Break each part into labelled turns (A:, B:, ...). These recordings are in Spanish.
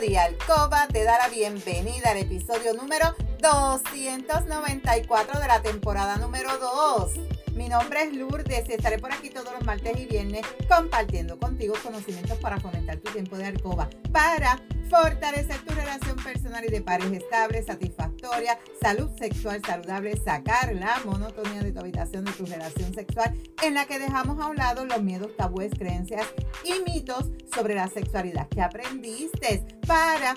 A: Claudia Alcoba te da la bienvenida al episodio número 294 de la temporada número 2. Nombre es Lourdes. Y estaré por aquí todos los martes y viernes compartiendo contigo conocimientos para fomentar tu tiempo de alcoba, para fortalecer tu relación personal y de pareja estable, satisfactoria, salud sexual saludable, sacar la monotonía de tu habitación de tu relación sexual en la que dejamos a un lado los miedos, tabúes, creencias y mitos sobre la sexualidad que aprendiste. Para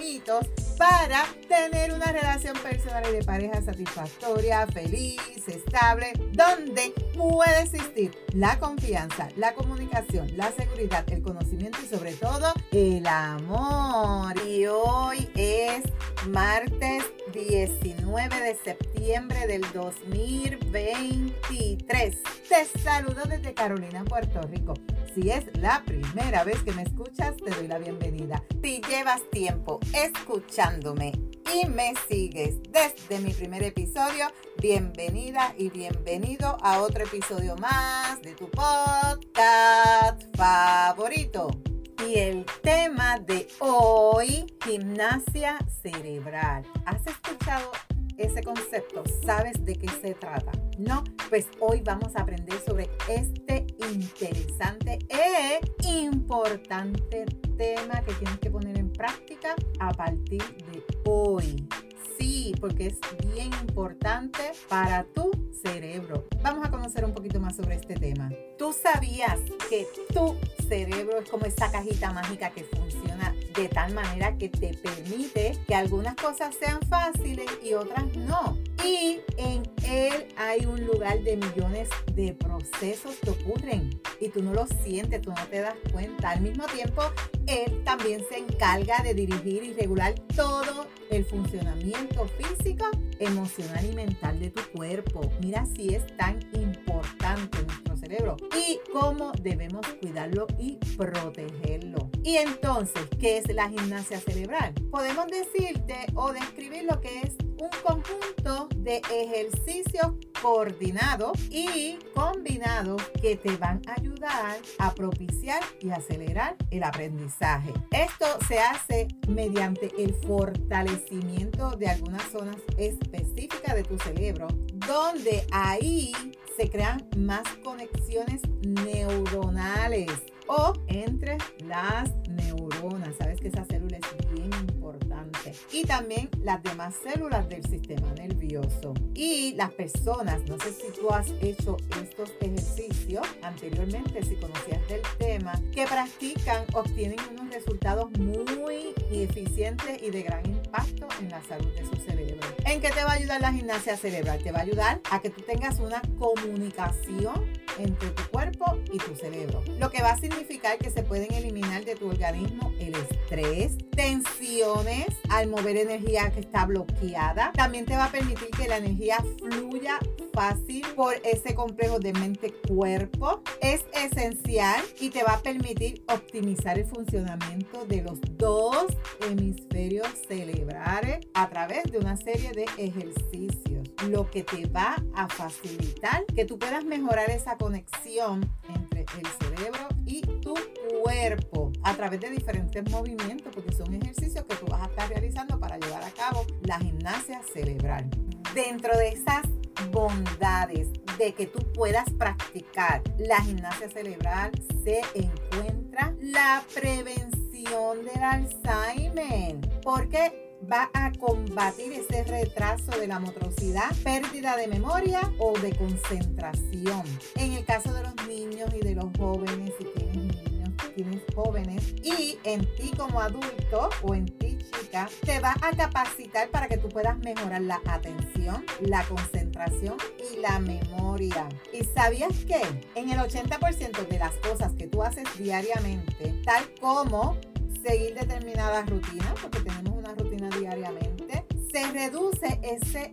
A: para tener una relación personal y de pareja satisfactoria, feliz, estable, donde puede existir la confianza, la comunicación, la seguridad, el conocimiento y sobre todo el amor. Y hoy es martes 19 de septiembre del 2023. Te saludo desde Carolina, Puerto Rico. Si es la primera vez que me escuchas, te doy la bienvenida. Si llevas tiempo escuchándome y me sigues desde mi primer episodio, bienvenida y bienvenido a otro episodio más de tu podcast favorito. Y el tema de hoy, gimnasia cerebral. ¿Has escuchado ese concepto? ¿Sabes de qué se trata? No, pues hoy vamos a aprender sobre este interesante e importante tema que tienes que poner en práctica a partir de hoy. Sí, porque es bien importante para tu cerebro. Vamos a conocer un poquito más sobre este tema. ¿Tú sabías que tu cerebro es como esa cajita mágica que funciona de tal manera que te permite que algunas cosas sean fáciles y otras no? Y en él hay un lugar de millones de procesos que ocurren y tú no lo sientes, tú no te das cuenta. Al mismo tiempo, él también se encarga de dirigir y regular todo el funcionamiento físico, emocional y mental de tu cuerpo. Mira si es tan importante y cómo debemos cuidarlo y protegerlo. Y entonces, ¿qué es la gimnasia cerebral? Podemos decirte o describir lo que es un conjunto de ejercicios coordinados y combinados que te van a ayudar a propiciar y acelerar el aprendizaje. Esto se hace mediante el fortalecimiento de algunas zonas específicas de tu cerebro, donde ahí se crean más conexiones neuronales o entre las neuronas. Sabes que esa célula es bien importante. Y también las demás células del sistema nervioso. Y las personas, no sé si tú has hecho estos ejercicios anteriormente, si conocías del tema, que practican, obtienen unos resultados muy eficientes y de gran impacto en la salud de su cerebro. ¿En qué te va a ayudar la gimnasia cerebral? Te va a ayudar a que tú tengas una comunicación entre tu cuerpo y tu cerebro. Lo que va a significar que se pueden eliminar de tu organismo el estrés, tensiones al mover energía que está bloqueada. También te va a permitir que la energía fluya fácil por ese complejo de mente-cuerpo. Es esencial y te va a permitir optimizar el funcionamiento de los dos hemisferios cerebrales a través de una serie de ejercicios, lo que te va a facilitar que tú puedas mejorar esa conexión entre el cerebro y tu cuerpo a través de diferentes movimientos, porque son ejercicios que tú vas a estar realizando para llevar a cabo la gimnasia cerebral. Dentro de esas bondades de que tú puedas practicar la gimnasia cerebral se encuentra la prevención del Alzheimer. Porque va a combatir ese retraso de la motricidad, pérdida de memoria o de concentración. En el caso de los niños y de los jóvenes, si tienes niños, tienes jóvenes y en ti como adulto o en ti chica, te va a capacitar para que tú puedas mejorar la atención, la concentración y la memoria. ¿Y sabías que en el 80% de las cosas que tú haces diariamente, tal como seguir determinadas rutinas, porque tenemos Se reduce ese,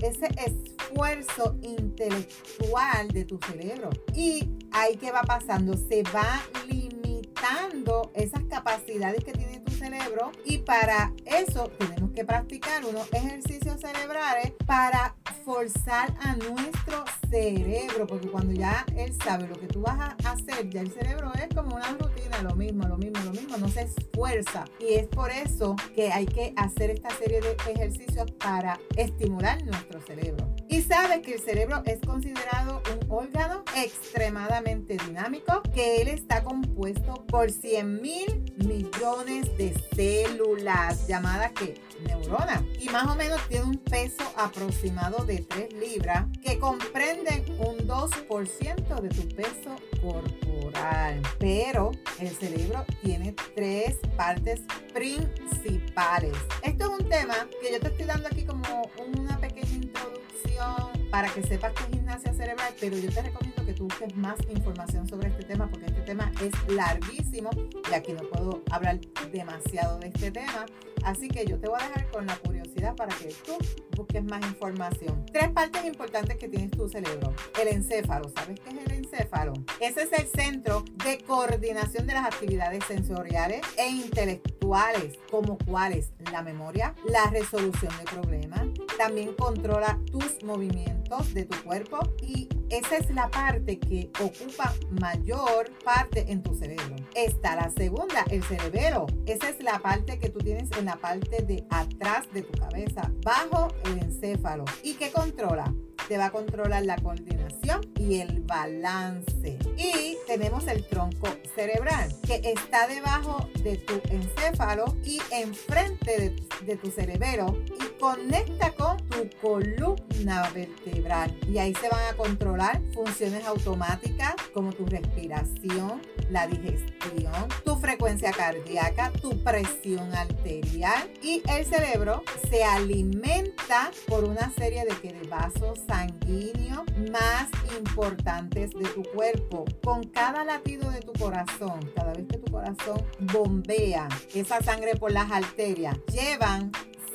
A: ese esfuerzo intelectual de tu cerebro. Y ahí que va pasando, se va limitando esas capacidades que tiene tu cerebro y para eso tenemos que practicar unos ejercicios cerebrales para forzar a nuestro cerebro, porque cuando ya él sabe lo que tú vas a hacer, ya el cerebro es como una rutina, lo mismo, lo mismo, lo mismo, no se esfuerza. Y es por eso que hay que hacer esta serie de ejercicios para estimular nuestro cerebro. Y sabes que el cerebro es considerado un órgano extremadamente dinámico, que él está compuesto por 100 mil millones de células llamadas que neuronas. Y más o menos tiene un peso aproximado de 3 libras que comprenden un 2% de tu peso corporal. Pero el cerebro tiene tres partes principales. Esto es un tema que yo te estoy dando aquí como una pequeña para que sepas es gimnasia cerebral, pero yo te recomiendo que tú busques más información sobre este tema porque este tema es larguísimo y aquí no puedo hablar demasiado de este tema. Así que yo te voy a dejar con la curiosidad para que tú busques más información. Tres partes importantes que tienes tu cerebro. El encéfalo, ¿sabes qué es el encéfalo? Ese es el centro de coordinación de las actividades sensoriales e intelectuales, como cuáles la memoria, la resolución de problemas, también controla tus movimientos de tu cuerpo y esa es la parte que ocupa mayor parte en tu cerebro. Está la segunda, el cerebelo. Esa es la parte que tú tienes en la parte de atrás de tu cabeza, bajo el encéfalo. ¿Y qué controla? Te va a controlar la coordinación y el balance. Y tenemos el tronco cerebral, que está debajo de tu encéfalo y enfrente de, tu cerebelo y conecta con tu columna vertebral. Y ahí se van a controlar funciones automáticas como tu respiración, la digestión, tu frecuencia cardíaca, tu presión arterial y el cerebro se alimenta por una serie de, de vasos sanguíneos más importantes de tu cuerpo. Con cada latido de tu corazón, cada vez que tu corazón bombea esa sangre por las arterias, llevan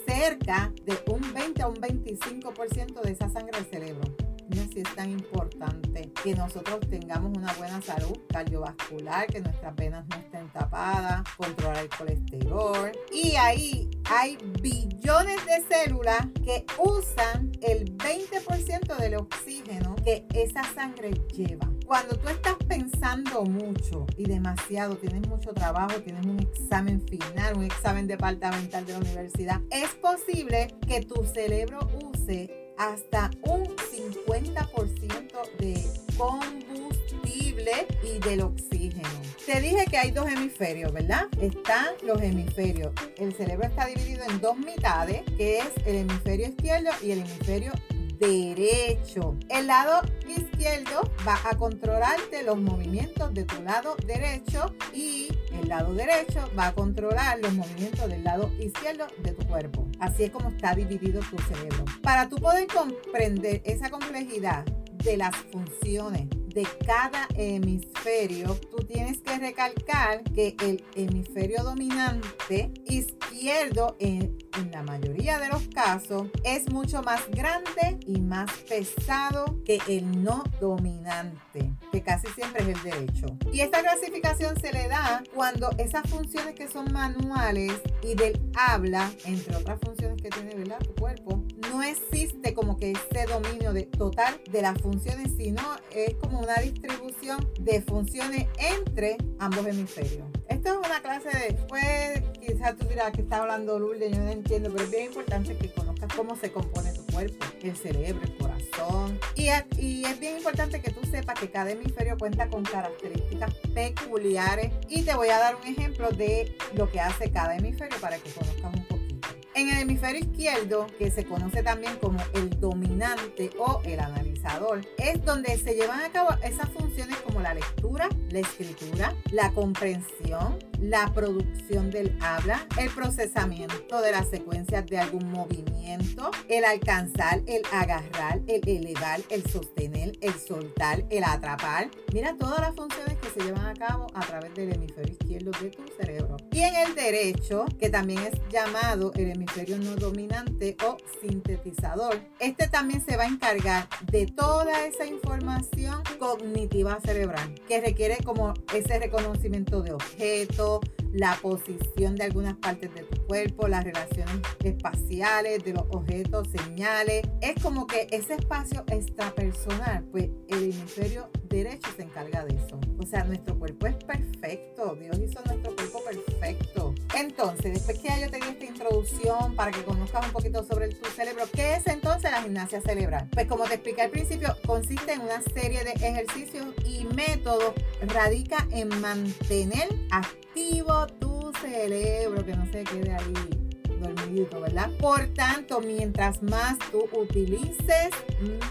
A: cerca de un 20 a un 25% de esa sangre al cerebro. Mira si es tan importante que nosotros tengamos una buena salud cardiovascular, que nuestras venas no estén tapadas, controlar el colesterol. Y ahí hay billones de células que usan el 20% del oxígeno que esa sangre lleva. Cuando tú estás pensando mucho y demasiado, tienes mucho trabajo, tienes un examen final, un examen departamental de la universidad, es posible que tu cerebro use hasta un 50% de combustible y del oxígeno. Te dije que hay dos hemisferios, ¿verdad? Están los hemisferios. El cerebro está dividido en dos mitades, que es el hemisferio izquierdo y el hemisferio derecho. El lado izquierdo va a controlarte los movimientos de tu lado derecho y el lado derecho va a controlar los movimientos del lado izquierdo de tu cuerpo. Así es como está dividido tu cerebro. Para tú poder comprender esa complejidad de las funciones de cada hemisferio, tú tienes que recalcar que el hemisferio dominante izquierdo en, la mayoría de los casos es mucho más grande y más pesado que el no dominante, que casi siempre es el derecho. Y esta clasificación se le da cuando esas funciones que son manuales y del habla, entre otras funciones que tiene ¿verdad? tu cuerpo, no existe como que este dominio de, total de las funciones, sino es como una distribución de funciones entre ambos hemisferios. Esto es una clase de, pues quizás tú dirás que está hablando Lourdes, yo no entiendo, pero es bien importante que conozcas cómo se compone tu cuerpo, el cerebro, el corazón. Y, es bien importante que tú sepas que cada hemisferio cuenta con características peculiares. Y te voy a dar un ejemplo de lo que hace cada hemisferio para que conozcas un poco en el hemisferio izquierdo, que se conoce también como el dominante o el analizador, es donde se llevan a cabo esas funciones como la lectura, la escritura, la comprensión, la producción del habla, el procesamiento de las secuencias de algún movimiento, el alcanzar, el agarrar, el elevar, el sostener, el soltar, el atrapar. Mira todas las funciones que se llevan a cabo a través del hemisferio izquierdo de tu cerebro. Y en el derecho, que también es llamado el hemisferio no dominante o sintetizador, este también se va a encargar de toda esa información cognitiva cerebral que requiere como ese reconocimiento de objetos, la posición de algunas partes de tu cuerpo, las relaciones espaciales de los objetos, señales. Es como que ese espacio extrapersonal, pues el hemisferio derecho se encarga de eso. O sea, nuestro cuerpo es perfecto. Dios hizo nuestro cuerpo perfecto. Entonces, después que yo te di esta introducción para que conozcas un poquito sobre tu cerebro, ¿qué es entonces la gimnasia cerebral? Pues como te expliqué al principio, consiste en una serie de ejercicios y métodos, radica en mantener activo tu cerebro, que no se quede ahí dormidito, ¿verdad? Por tanto, mientras más tú utilices,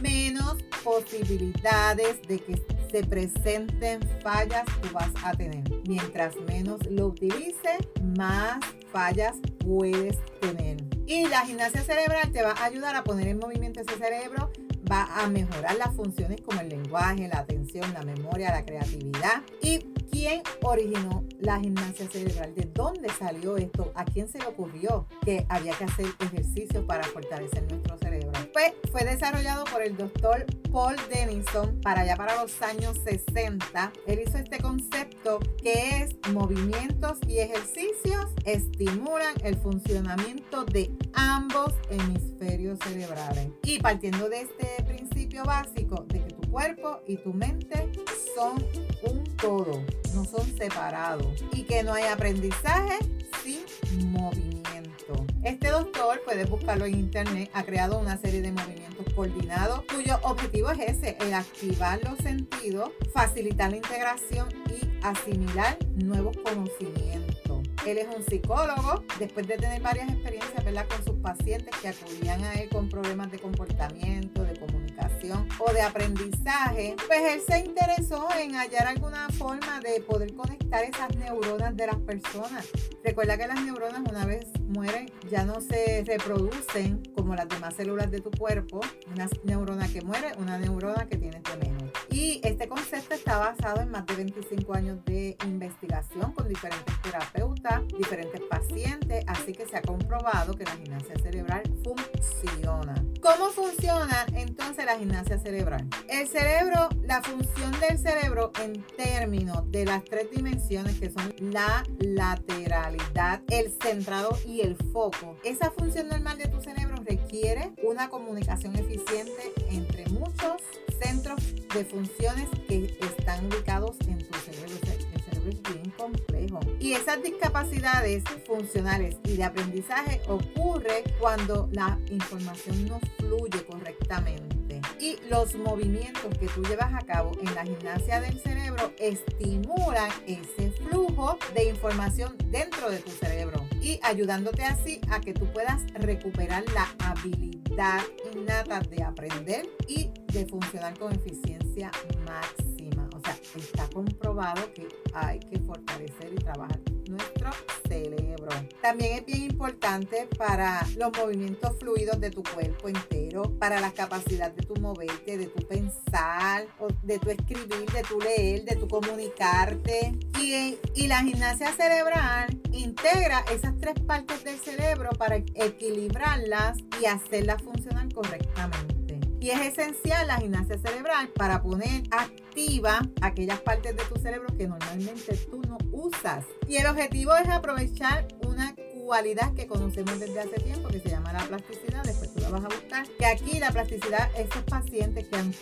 A: menos posibilidades de que se presenten fallas tú vas a tener. Mientras menos lo utilices, más fallas puedes tener. Y la gimnasia cerebral te va a ayudar a poner en movimiento ese cerebro, va a mejorar las funciones como el lenguaje, la atención, la memoria, la creatividad. ¿Y quién originó la gimnasia cerebral? ¿De dónde salió esto? ¿A quién se le ocurrió que había que hacer ejercicios para fortalecer nuestro cerebro? Pues fue desarrollado por el doctor Paul Denison para allá para los años 60. Él hizo este concepto que es movimientos y ejercicios estimulan el funcionamiento de ambos hemisferios cerebrales. Y partiendo de este principio básico de cuerpo y tu mente son un todo, no son separados y que no hay aprendizaje sin movimiento. Este doctor, puedes buscarlo en internet, ha creado una serie de movimientos coordinados cuyo objetivo es ese, el activar los sentidos, facilitar la integración y asimilar nuevos conocimientos. Él es un psicólogo, después de tener varias experiencias ¿verdad? con sus pacientes que acudían a él con problemas de comportamiento, de comunicación o de aprendizaje, pues él se interesó en hallar alguna forma de poder conectar esas neuronas de las personas. Recuerda que las neuronas una vez mueren ya no se reproducen como las demás células de tu cuerpo. Una neurona que muere, una neurona que tienes de. Y este concepto está basado en más de 25 años de investigación con diferentes terapeutas, diferentes pacientes, así que se ha comprobado que la gimnasia cerebral funciona. ¿Cómo funciona entonces la gimnasia cerebral? El cerebro, la función del cerebro en términos de las tres dimensiones que son la lateralidad, el centrado y el foco. Esa función normal de tu cerebro requiere una comunicación eficiente entre muchos centros de funciones que están ubicados en tu cerebro. El cerebro es bien complejo. Y esas discapacidades funcionales y de aprendizaje ocurre cuando la información no fluye correctamente. Y los movimientos que tú llevas a cabo en la gimnasia del cerebro estimulan ese flujo de información dentro de tu cerebro y ayudándote así a que tú puedas recuperar la habilidad innata de aprender y de funcionar con eficiencia máxima. O sea, está comprobado que hay que fortalecer y trabajar nuestro cerebro. También es bien importante para los movimientos fluidos de tu cuerpo entero, para la capacidad de tu moverte, de tu pensar, de tu escribir, de tu leer, de tu comunicarte. Y, y la gimnasia cerebral integra esas tres partes del cerebro para equilibrarlas y hacerlas funcionar correctamente. Y es esencial la gimnasia cerebral para poner activa aquellas partes de tu cerebro que normalmente tú no usas. Y el objetivo es aprovechar una cualidad que conocemos desde hace tiempo que se llama la plasticidad, después tú la vas a buscar, que aquí la plasticidad, esos pacientes que han,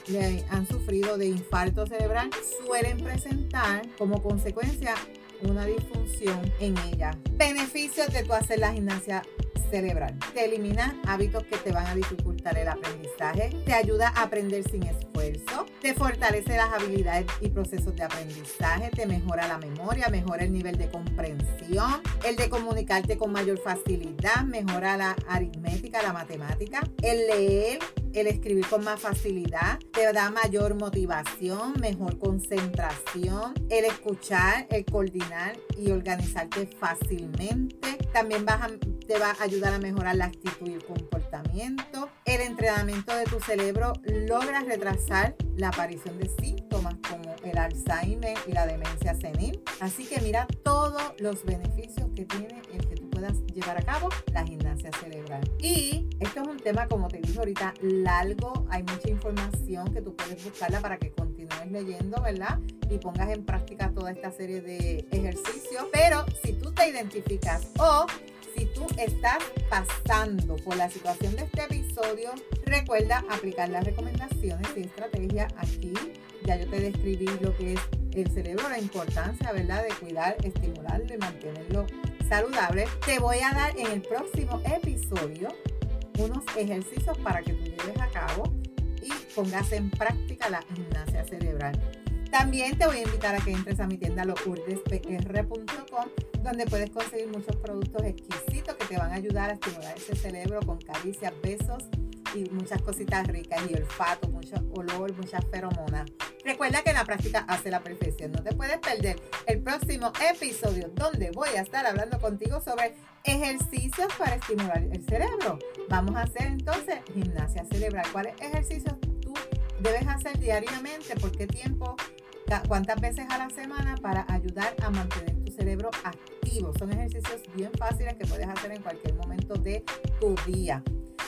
A: han sufrido de infarto cerebral suelen presentar como consecuencia una disfunción en ella. Beneficios de tu hacer la gimnasia cerebral. Te elimina hábitos que te van a dificultar el aprendizaje, te ayuda a aprender sin esfuerzo, te fortalece las habilidades y procesos de aprendizaje, te mejora la memoria, mejora el nivel de comprensión, el de comunicarte con mayor facilidad, mejora la aritmética, la matemática, el leer, el escribir con más facilidad, te da mayor motivación, mejor concentración, el escuchar, el coordinar y organizarte fácilmente. También vas te va a ayudar a mejorar la actitud y el comportamiento. El entrenamiento de tu cerebro logra retrasar la aparición de síntomas como el Alzheimer y la demencia senil. Así que mira todos los beneficios que tiene puedas llevar a cabo la gimnasia cerebral. Y esto es un tema, como te dije ahorita, largo. Hay mucha información que tú puedes buscarla para que continúes leyendo, ¿verdad? Y pongas en práctica toda esta serie de ejercicios. Pero si tú te identificas o si tú estás pasando por la situación de este episodio, recuerda aplicar las recomendaciones y estrategias aquí. Ya yo te describí lo que es el cerebro, la importancia, ¿verdad?, de cuidar, estimularlo y mantenerlo saludable. Te voy a dar en el próximo episodio unos ejercicios para que tú lleves a cabo y pongas en práctica la gimnasia cerebral. También te voy a invitar a que entres a mi tienda locurdespr.com donde puedes conseguir muchos productos exquisitos que te van a ayudar a estimular ese cerebro con caricias, besos y muchas cositas ricas y olfato, mucho olor, muchas feromonas. Recuerda que la práctica hace la perfección. No te puedes perder el próximo episodio donde voy a estar hablando contigo sobre ejercicios para estimular el cerebro. Vamos a hacer entonces gimnasia cerebral. ¿Cuáles ejercicios tú debes hacer diariamente? ¿Por qué tiempo? ¿Cuántas veces a la semana para ayudar a mantener tu cerebro activo? Son ejercicios bien fáciles que puedes hacer en cualquier momento de tu día.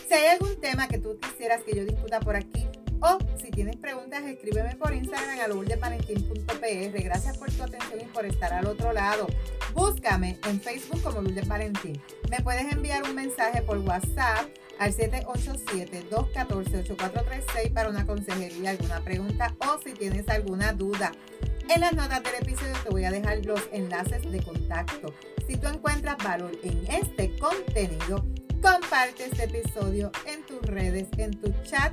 A: Si hay algún tema que tú quisieras que yo discuta por aquí, o si tienes preguntas, escríbeme por Instagram a lourdesvalentín.pr. Gracias por tu atención y por estar al otro lado. Búscame en Facebook como Lourdes Valentín. Me puedes enviar un mensaje por WhatsApp al 787-214-8436 para una consejería, alguna pregunta o si tienes alguna duda. En las notas del episodio te voy a dejar los enlaces de contacto. Si tú encuentras valor en este contenido, comparte este episodio en tus redes, en tu chat